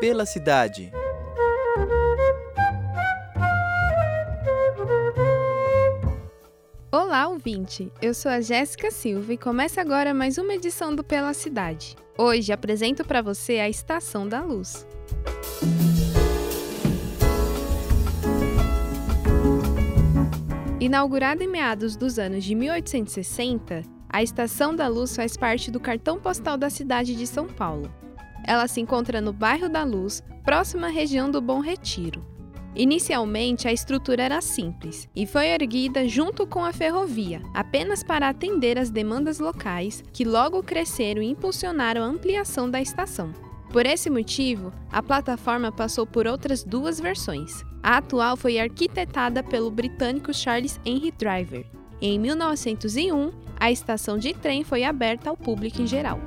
Pela cidade. Olá, ouvinte! Eu sou a Jéssica Silva e começa agora mais uma edição do Pela Cidade. Hoje apresento para você a Estação da Luz. Inaugurada em meados dos anos de 1860, a Estação da Luz faz parte do cartão postal da cidade de São Paulo. Ela se encontra no bairro da Luz, próxima à região do Bom Retiro. Inicialmente, a estrutura era simples e foi erguida junto com a ferrovia, apenas para atender às demandas locais, que logo cresceram e impulsionaram a ampliação da estação. Por esse motivo, a plataforma passou por outras duas versões. A atual foi arquitetada pelo britânico Charles Henry Driver. Em 1901, a estação de trem foi aberta ao público em geral.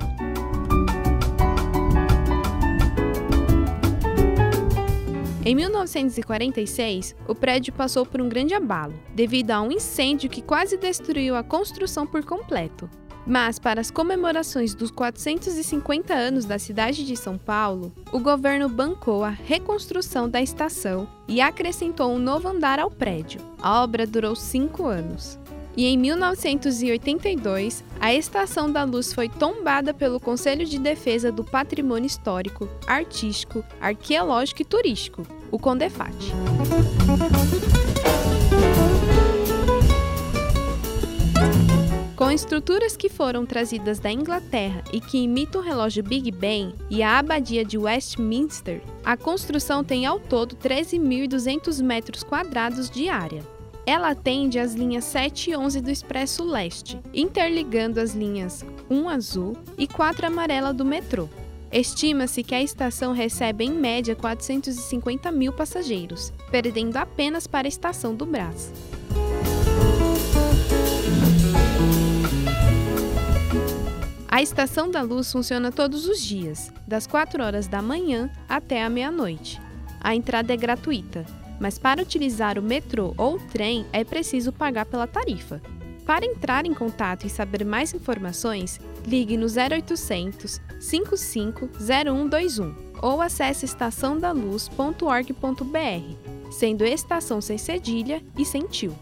Em 1946, o prédio passou por um grande abalo, devido a um incêndio que quase destruiu a construção por completo. Mas, para as comemorações dos 450 anos da cidade de São Paulo, o governo bancou a reconstrução da estação e acrescentou um novo andar ao prédio. A obra durou cinco anos. E em 1982, a Estação da Luz foi tombada pelo Conselho de Defesa do Patrimônio Histórico, Artístico, Arqueológico e Turístico, o CONDEFAT. Com estruturas que foram trazidas da Inglaterra e que imitam o relógio Big Ben e a abadia de Westminster, a construção tem ao todo 13.200 metros quadrados de área. Ela atende às linhas 7 e 11 do Expresso Leste, interligando as linhas 1 azul e 4 amarela do metrô. Estima-se que a estação recebe em média 450 mil passageiros, perdendo apenas para a estação do Brás. A Estação da Luz funciona todos os dias, das 4 horas da manhã até a meia-noite. A entrada é gratuita, mas para utilizar o metrô ou o trem é preciso pagar pela tarifa. Para entrar em contato e saber mais informações, ligue no 0800 55 0121 ou acesse estaçãodaluz.org.br, sendo estação sem cedilha e sem tio.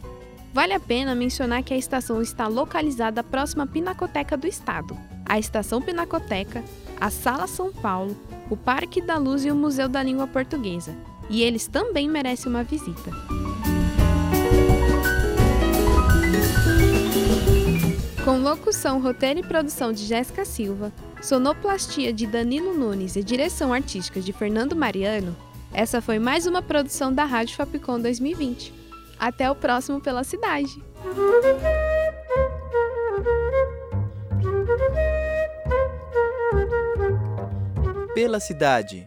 Vale a pena mencionar que a estação está localizada próxima à Pinacoteca do Estado, a Estação Pinacoteca, a Sala São Paulo, o Parque da Luz e o Museu da Língua Portuguesa, e eles também merecem uma visita. Com locução, roteiro e produção de Jéssica Silva, sonoplastia de Danilo Nunes e direção artística de Fernando Mariano, essa foi mais uma produção da Rádio Fapcom 2020. Até o próximo pela cidade. Pela cidade.